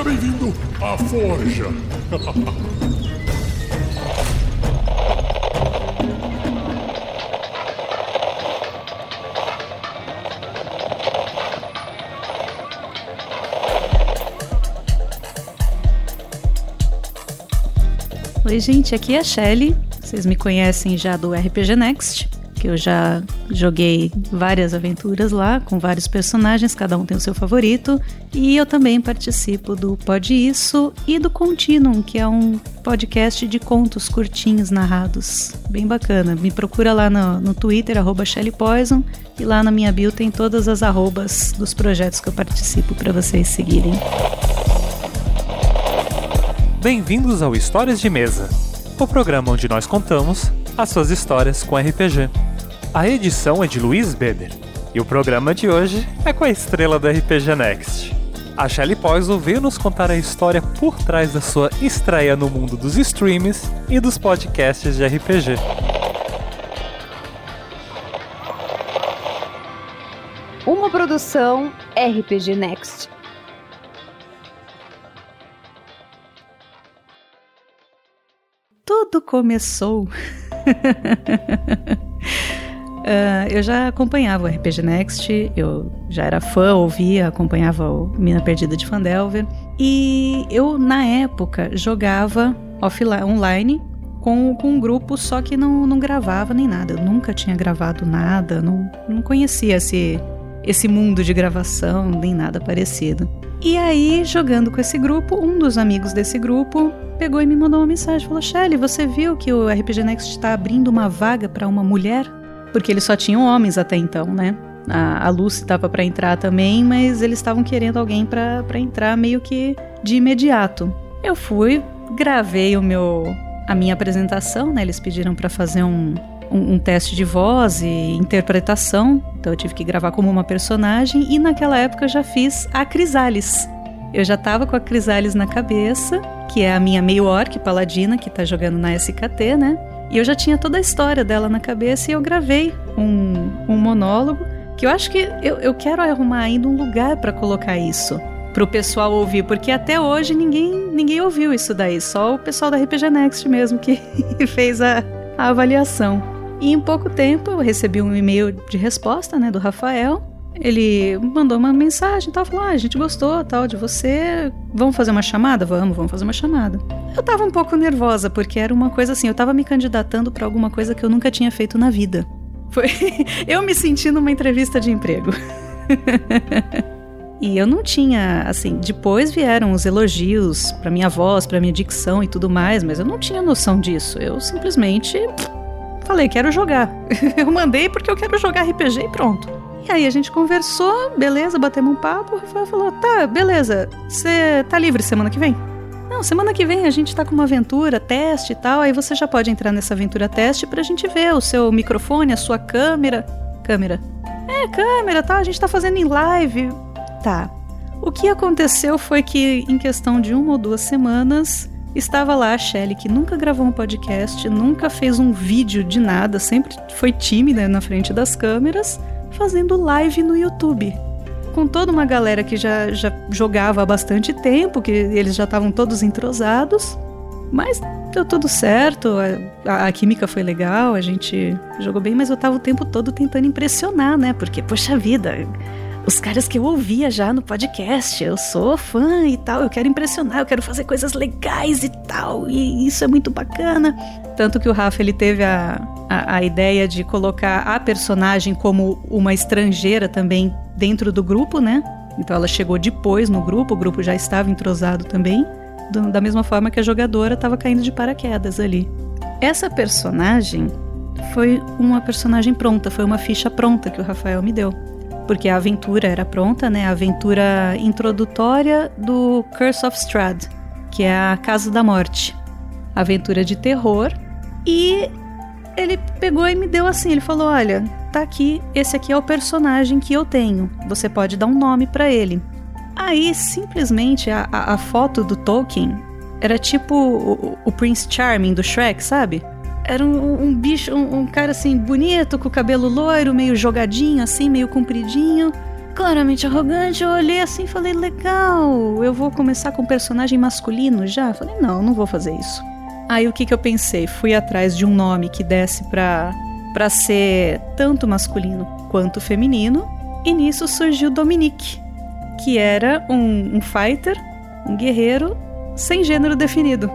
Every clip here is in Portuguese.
Seja bem-vindo à Forja. Oi, gente, aqui é a Shelly. Vocês me conhecem já do RPG Next, que eu já joguei várias aventuras lá com vários personagens, cada um tem o seu favorito. E eu também participo do Pode Isso e do Continuum, que é um podcast de contos curtinhos narrados. Bem bacana. Me procura lá no, no Twitter, arroba Shelly Poison, e lá na minha bio tem todas as arrobas dos projetos que eu participo para vocês seguirem. Bem-vindos ao Histórias de Mesa, o programa onde nós contamos as suas histórias com RPG. A edição é de Luiz Beber e o programa de hoje é com a estrela do RPG Next. A Shelly Poison veio nos contar a história por trás da sua estreia no mundo dos streams e dos podcasts de RPG. Uma produção RPG Next. tudo começou. Uh, eu já acompanhava o RPG Next, eu já era fã, ouvia, acompanhava o Mina Perdida de Fandelver. E eu, na época, jogava offline, online com, com um grupo, só que não, não gravava nem nada. Eu nunca tinha gravado nada, não, não conhecia esse, esse mundo de gravação, nem nada parecido. E aí, jogando com esse grupo, um dos amigos desse grupo pegou e me mandou uma mensagem. Falou: Shelly, você viu que o RPG Next está abrindo uma vaga para uma mulher? Porque eles só tinham homens até então, né? A, a Lucy estava para entrar também, mas eles estavam querendo alguém para entrar meio que de imediato. Eu fui, gravei o meu a minha apresentação, né? Eles pediram para fazer um, um, um, teste de voz e interpretação, então eu tive que gravar como uma personagem e naquela época eu já fiz a Crisales. Eu já tava com a Crisales na cabeça, que é a minha meio orc paladina que tá jogando na SKT, né? E eu já tinha toda a história dela na cabeça e eu gravei um, um monólogo que eu acho que eu, eu quero arrumar ainda um lugar para colocar isso pro pessoal ouvir, porque até hoje ninguém ninguém ouviu isso daí, só o pessoal da RPG Next mesmo que fez a, a avaliação. E em pouco tempo eu recebi um e-mail de resposta, né, do Rafael. Ele mandou uma mensagem, tal, falou: ah, a gente gostou, tal, de você. Vamos fazer uma chamada? Vamos, vamos fazer uma chamada. Eu tava um pouco nervosa porque era uma coisa assim, eu tava me candidatando para alguma coisa que eu nunca tinha feito na vida. Foi eu me senti numa entrevista de emprego. E eu não tinha, assim, depois vieram os elogios para minha voz, para minha dicção e tudo mais, mas eu não tinha noção disso. Eu simplesmente falei, quero jogar. eu mandei porque eu quero jogar RPG e pronto. E aí a gente conversou, beleza, batemos um papo. O Rafael falou: tá, beleza, você tá livre semana que vem? Não, semana que vem a gente tá com uma aventura, teste e tal. Aí você já pode entrar nessa aventura teste pra gente ver o seu microfone, a sua câmera. Câmera. É, câmera, tá? A gente tá fazendo em live. Tá. O que aconteceu foi que, em questão de uma ou duas semanas, Estava lá a Shelly, que nunca gravou um podcast, nunca fez um vídeo de nada, sempre foi tímida na frente das câmeras, fazendo live no YouTube. Com toda uma galera que já, já jogava há bastante tempo, que eles já estavam todos entrosados. Mas deu tudo certo, a, a, química foi legal, a gente jogou bem, mas eu tava o tempo todo tentando impressionar, né? Porque, poxa vida, os caras que eu ouvia já no podcast. Eu sou fã e tal, eu quero impressionar, eu quero fazer coisas legais e tal, e isso é muito bacana. Tanto que o Rafa ele teve a, a, a ideia de colocar a personagem como uma estrangeira também dentro do grupo, né? Então ela chegou depois no grupo, o grupo já estava entrosado também, do, da mesma forma que a jogadora estava caindo de paraquedas ali. Essa personagem foi uma personagem pronta, foi uma ficha pronta que o Rafael me deu porque a aventura era pronta, né? A aventura introdutória do Curse of Strahd, que é a Casa da Morte. Aventura de terror. E ele pegou e me deu assim, ele falou: "Olha, tá aqui, esse aqui é o personagem que eu tenho. Você pode dar um nome para ele." Aí, simplesmente a, a, a, foto do Tolkien era tipo o, o Prince Charming do Shrek, sabe? Era um, um bicho, um, um, cara assim, bonito, com o cabelo loiro, meio jogadinho, assim, meio compridinho. claramente arrogante. Eu olhei assim e falei: legal, eu vou começar com um personagem masculino já? Falei: não, não vou fazer isso. Aí o que, que eu pensei? Fui atrás de um nome que desse pra, pra ser tanto masculino quanto feminino. E nisso surgiu Dominique, que era um, um fighter, um guerreiro sem gênero definido.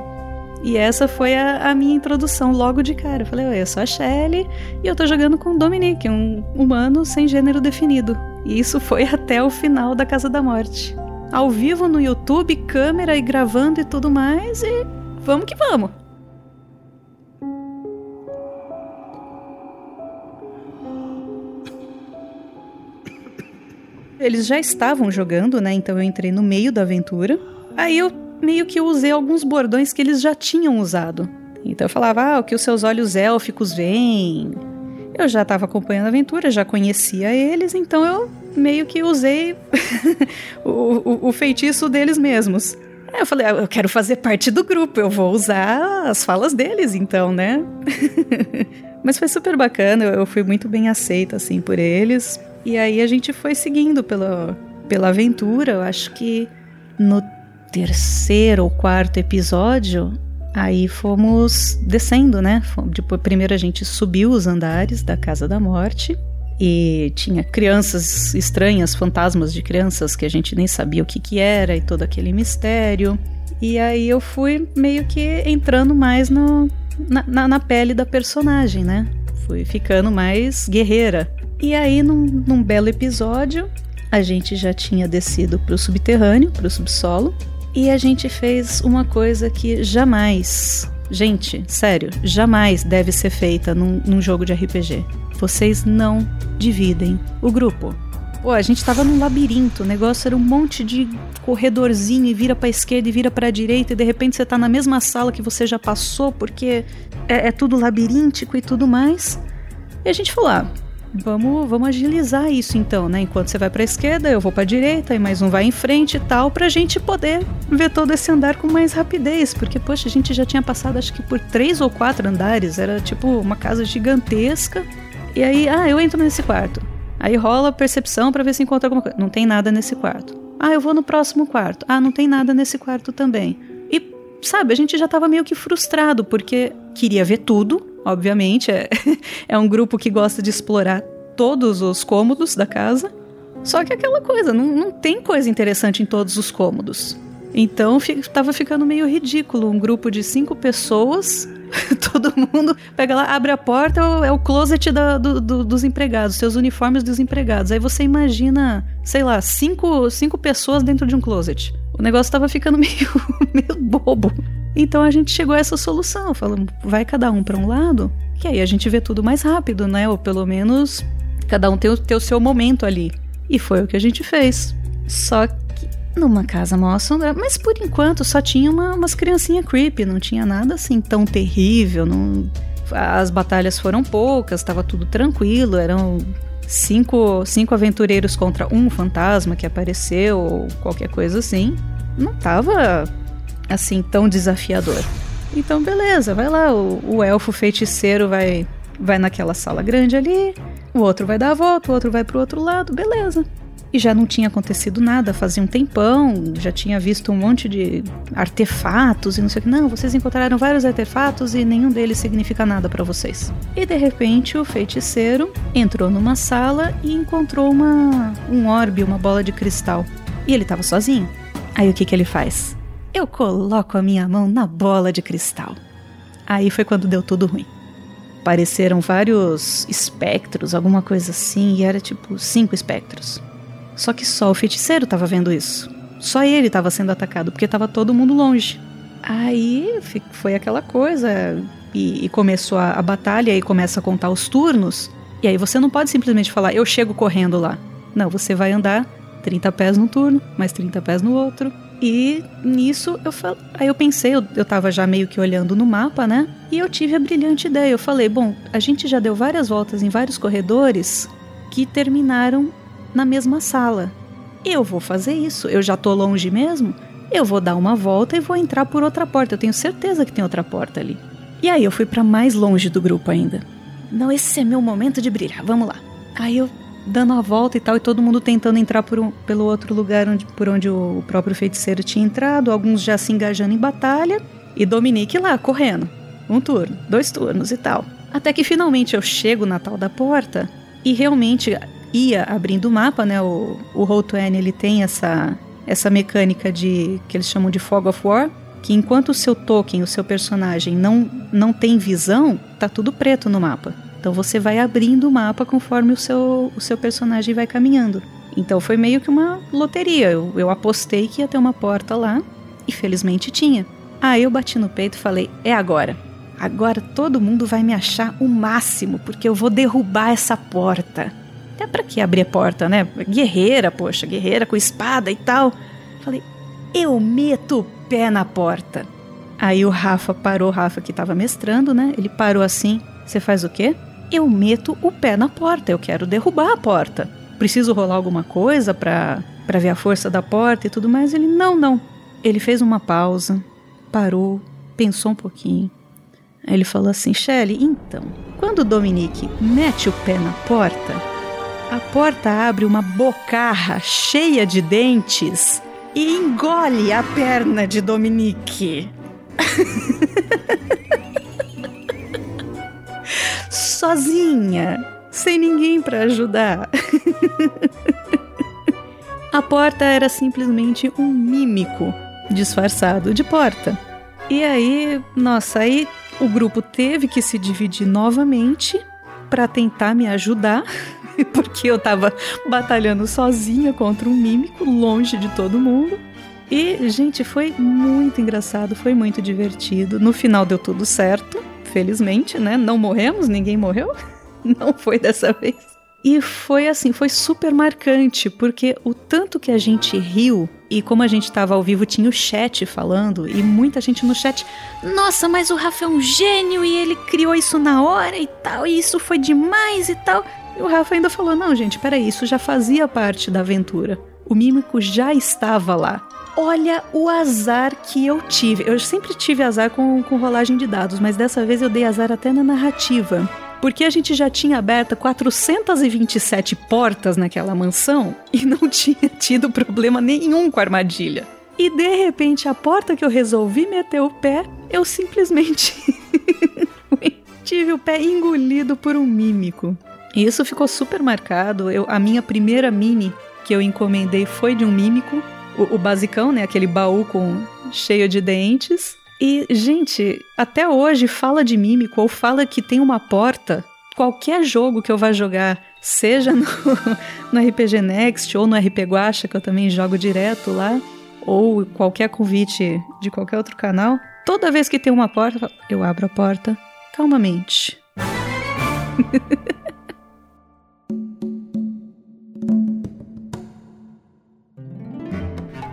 E essa foi a, a, minha introdução logo de cara. Eu falei, eu sou a Shelly e eu tô jogando com o Dominique, um humano sem gênero definido. E isso foi até o final da Casa da Morte. Ao vivo no YouTube, câmera e gravando e tudo mais, e vamos que vamos. Eles já estavam jogando, né? Então eu entrei no meio da aventura. Aí eu meio que usei alguns bordões que eles já tinham usado. Então eu falava, ah, o que os seus olhos élficos veem. Eu já estava acompanhando a aventura, já conhecia eles, então eu meio que usei o, o, o, feitiço deles mesmos. Aí eu falei, ah, eu quero fazer parte do grupo, eu vou usar as falas deles, então, né? Mas foi super bacana, eu fui muito bem aceita, assim, por eles. E aí a gente foi seguindo pela, pela aventura. Eu acho que no terceiro ou quarto episódio, aí fomos descendo, né? Depois, primeiro a gente subiu os andares da Casa da Morte e tinha crianças estranhas, fantasmas de crianças que a gente nem sabia o que que era e todo aquele mistério. E aí eu fui meio que entrando mais no, na, na, na pele da personagem, né? Fui ficando mais guerreira. E aí, num, num belo episódio, a gente já tinha descido para o subterrâneo, para o subsolo, e a gente fez uma coisa que jamais, gente, sério, jamais deve ser feita num, num jogo de RPG. Vocês não dividem o grupo. Pô, a gente tava num labirinto, o negócio era um monte de corredorzinho e vira pra esquerda e vira pra direita e de repente você tá na mesma sala que você já passou porque é, é tudo labiríntico e tudo mais. E a gente falou, ah, Vamos, vamos agilizar isso então, né? Enquanto você vai para a esquerda, eu vou para a direita e mais um vai em frente e tal, para a gente poder ver todo esse andar com mais rapidez, porque poxa, a gente já tinha passado acho que por três ou quatro andares, era tipo uma casa gigantesca. E aí, ah, eu entro nesse quarto. Aí rola percepção para ver se encontra alguma coisa. Não tem nada nesse quarto. Ah, eu vou no próximo quarto. Ah, não tem nada nesse quarto também. E sabe, a gente já tava meio que frustrado porque queria ver tudo, obviamente. É, é um grupo que gosta de explorar todos os cômodos da casa. Só que aquela coisa, não, não tem coisa interessante em todos os cômodos. Então estava ficando meio ridículo um grupo de cinco pessoas, todo mundo pega lá, abre a porta, é o closet da, do, do, dos empregados, seus uniformes dos empregados. Aí você imagina, sei lá, cinco, cinco pessoas dentro de um closet. O negócio estava ficando meio, meio bobo. Então a gente chegou a essa solução, falando, vai cada um para um lado, que aí a gente vê tudo mais rápido, né? Ou pelo menos cada um tem o, tem o seu momento ali. E foi o que a gente fez. Só que numa casa mal assombrada, mas por enquanto só tinha uma, umas criancinhas creepy, não tinha nada assim tão terrível, não... as batalhas foram poucas, estava tudo tranquilo, eram cinco, cinco aventureiros contra um fantasma que apareceu, ou qualquer coisa assim. Não tava assim tão desafiador. Então, beleza, vai lá, o, o elfo feiticeiro vai, vai naquela sala grande ali, o outro vai dar a volta, o outro vai pro outro lado, beleza. E já não tinha acontecido nada, fazia um tempão, já tinha visto um monte de artefatos e não sei o que. Não, vocês encontraram vários artefatos e nenhum deles significa nada para vocês. E de repente o feiticeiro entrou numa sala e encontrou uma um orbe, uma bola de cristal. E ele estava sozinho. Aí o que que ele faz? Eu coloco a minha mão na bola de cristal. Aí foi quando deu tudo ruim. Apareceram vários espectros, alguma coisa assim, e era tipo cinco espectros. Só que só o feiticeiro estava vendo isso. Só ele estava sendo atacado, porque estava todo mundo longe. Aí foi aquela coisa, e, e começou a, a, batalha, e começa a contar os turnos. E aí você não pode simplesmente falar, eu chego correndo lá. Não, você vai andar 30 pés num turno, mais 30 pés no outro. E nisso eu fal... aí eu pensei, eu, eu tava já meio que olhando no mapa, né? E eu tive a brilhante ideia. Eu falei, bom, a gente já deu várias voltas em vários corredores que terminaram na mesma sala. Eu vou fazer isso. Eu já tô longe mesmo. Eu vou dar uma volta e vou entrar por outra porta. Eu tenho certeza que tem outra porta ali. E aí eu fui para mais longe do grupo ainda. Não, esse é meu momento de brilhar. Vamos lá. Aí eu dando a volta e tal, e todo mundo tentando entrar por um, pelo outro lugar onde, por onde o próprio feiticeiro tinha entrado, alguns já se engajando em batalha, e Dominique lá, correndo. Um turno, dois turnos e tal. Até que finalmente eu chego na tal da porta e realmente ia abrindo o mapa, né? O, o Roll20 ele tem essa, essa mecânica de que eles chamam de Fog of War, que enquanto o seu token, o seu personagem não, não tem visão, tá tudo preto no mapa. Então você vai abrindo o mapa conforme o seu, o seu personagem vai caminhando. Então foi meio que uma loteria. Eu, eu apostei que ia ter uma porta lá e felizmente tinha. Aí eu bati no peito e falei: é agora. Agora todo mundo vai me achar o máximo, porque eu vou derrubar essa porta. Até para que abrir a porta, né? Guerreira, poxa, guerreira com espada e tal. Falei: eu meto o pé na porta. Aí o Rafa parou, o Rafa que estava mestrando, né? Ele parou assim: você faz o quê? Eu meto o pé na porta, eu quero derrubar a porta. Preciso rolar alguma coisa para para ver a força da porta e tudo mais. Ele não, não. Ele fez uma pausa, parou, pensou um pouquinho. Aí ele falou assim: "Shelley, então, quando o Dominique mete o pé na porta, a porta abre uma bocarra cheia de dentes e engole a perna de Dominique." sozinha, sem ninguém para ajudar. A porta era simplesmente um mímico disfarçado de porta. E aí, nossa, aí o grupo teve que se dividir novamente para tentar me ajudar, porque eu tava batalhando sozinha contra um mímico, longe de todo mundo. E, gente, foi muito engraçado, foi muito divertido. No final deu tudo certo felizmente, né? Não morremos, ninguém morreu. Não foi dessa vez. E foi assim, foi super marcante, porque o tanto que a gente riu, e como a gente estava ao vivo, tinha o chat falando, e muita gente no chat, nossa, mas o Rafa é um gênio e ele criou isso na hora e tal, e isso foi demais e tal. E o Rafa ainda falou: não, gente, peraí, isso já fazia parte da aventura. O mímico já estava lá. Olha o azar que eu tive. Eu sempre tive azar com, com rolagem de dados, mas dessa vez eu dei azar até na narrativa. Porque a gente já tinha aberto 427 portas naquela mansão e não tinha tido problema nenhum com a armadilha. E de repente, a porta que eu resolvi meter o pé, eu simplesmente tive o pé engolido por um mímico. E isso ficou super marcado. Eu, a minha primeira mini que eu encomendei foi de um mímico o, o basicão, né? Aquele baú com cheio de dentes. E, gente, até hoje fala de mímico ou fala que tem uma porta. Qualquer jogo que eu vá jogar, seja no, no RPG Next ou no RP Guacha, que eu também jogo direto lá, ou qualquer convite de qualquer outro canal, toda vez que tem uma porta, eu abro a porta calmamente.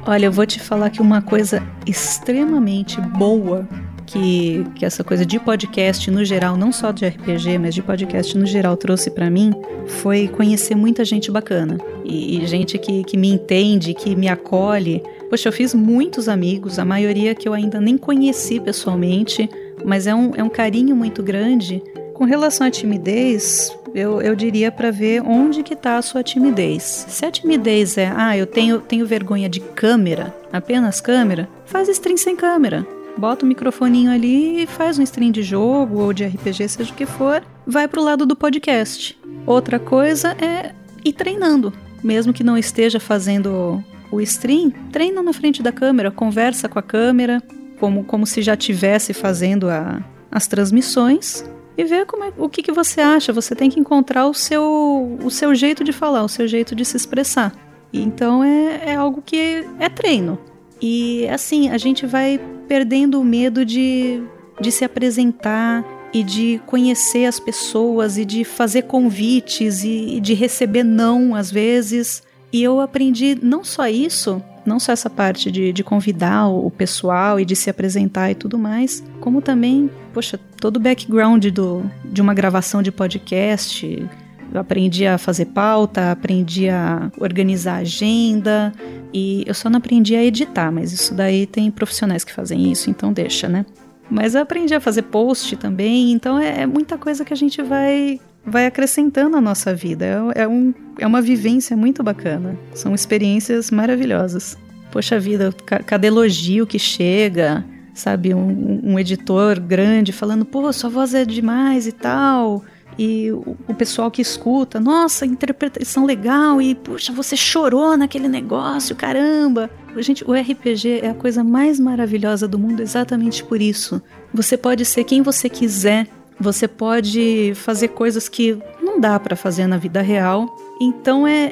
Olha, eu vou te falar que uma coisa extremamente boa que, que essa coisa de podcast no geral, não só de RPG, mas de podcast no geral trouxe para mim foi conhecer muita gente bacana e, e, gente que, que me entende, que me acolhe. Poxa, eu fiz muitos amigos, a maioria que eu ainda nem conheci pessoalmente, mas é um, é um carinho muito grande. Com relação à timidez, eu, eu diria para ver onde que está a sua timidez. Se a timidez é, ah, eu tenho, tenho vergonha de câmera, apenas câmera, faz stream sem câmera. Bota o microfoninho ali e faz um stream de jogo ou de RPG, seja o que for, vai pro lado do podcast. Outra coisa é ir treinando. Mesmo que não esteja fazendo o stream, treina na frente da câmera, conversa com a câmera, como, como se já tivesse fazendo a, as transmissões e ver como é, o que, que você acha. Você tem que encontrar o seu, o seu jeito de falar, o seu jeito de se expressar. Então é, é algo que é treino. E assim, a gente vai perdendo o medo de, de se apresentar e de conhecer as pessoas e de fazer convites e, e de receber não às vezes. E eu aprendi não só isso, não só essa parte de, de convidar o pessoal e de se apresentar e tudo mais, como também, poxa, todo o background do, de uma gravação de podcast. Eu aprendi a fazer pauta, aprendi a organizar agenda e eu só não aprendi a editar, mas isso daí tem profissionais que fazem isso, então deixa, né? Mas eu aprendi a fazer post também, então é, é muita coisa que a gente vai vai acrescentando a nossa vida. É, é, um, é uma vivência muito bacana. São experiências maravilhosas. Poxa vida, cada elogio que chega, sabe? Um, um editor grande falando, pô, sua voz é demais e tal e o, o, pessoal que escuta, nossa, interpretação legal e puxa, você chorou naquele negócio, caramba. Gente, o RPG é a coisa mais maravilhosa do mundo exatamente por isso. Você pode ser quem você quiser, você pode fazer coisas que não dá para fazer na vida real. Então é,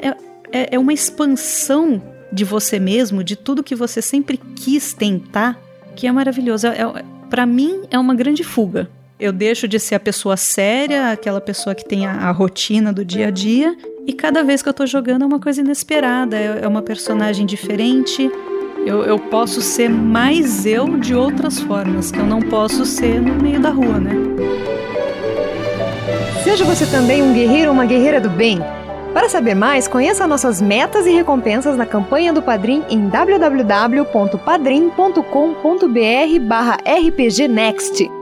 é, é uma expansão de você mesmo, de tudo que você sempre quis tentar, que é maravilhoso. É, é, para mim é uma grande fuga. Eu deixo de ser a pessoa séria, aquela pessoa que tem a, a rotina do dia a dia, e cada vez que eu tô jogando é uma coisa inesperada, é, é uma personagem diferente. Eu, eu posso ser mais eu de outras formas, que eu não posso ser no meio da rua, né? Seja você também um guerreiro ou uma guerreira do bem. Para saber mais, conheça nossas metas e recompensas na campanha do Padrim em www.padrim.com.br barra rpgnext.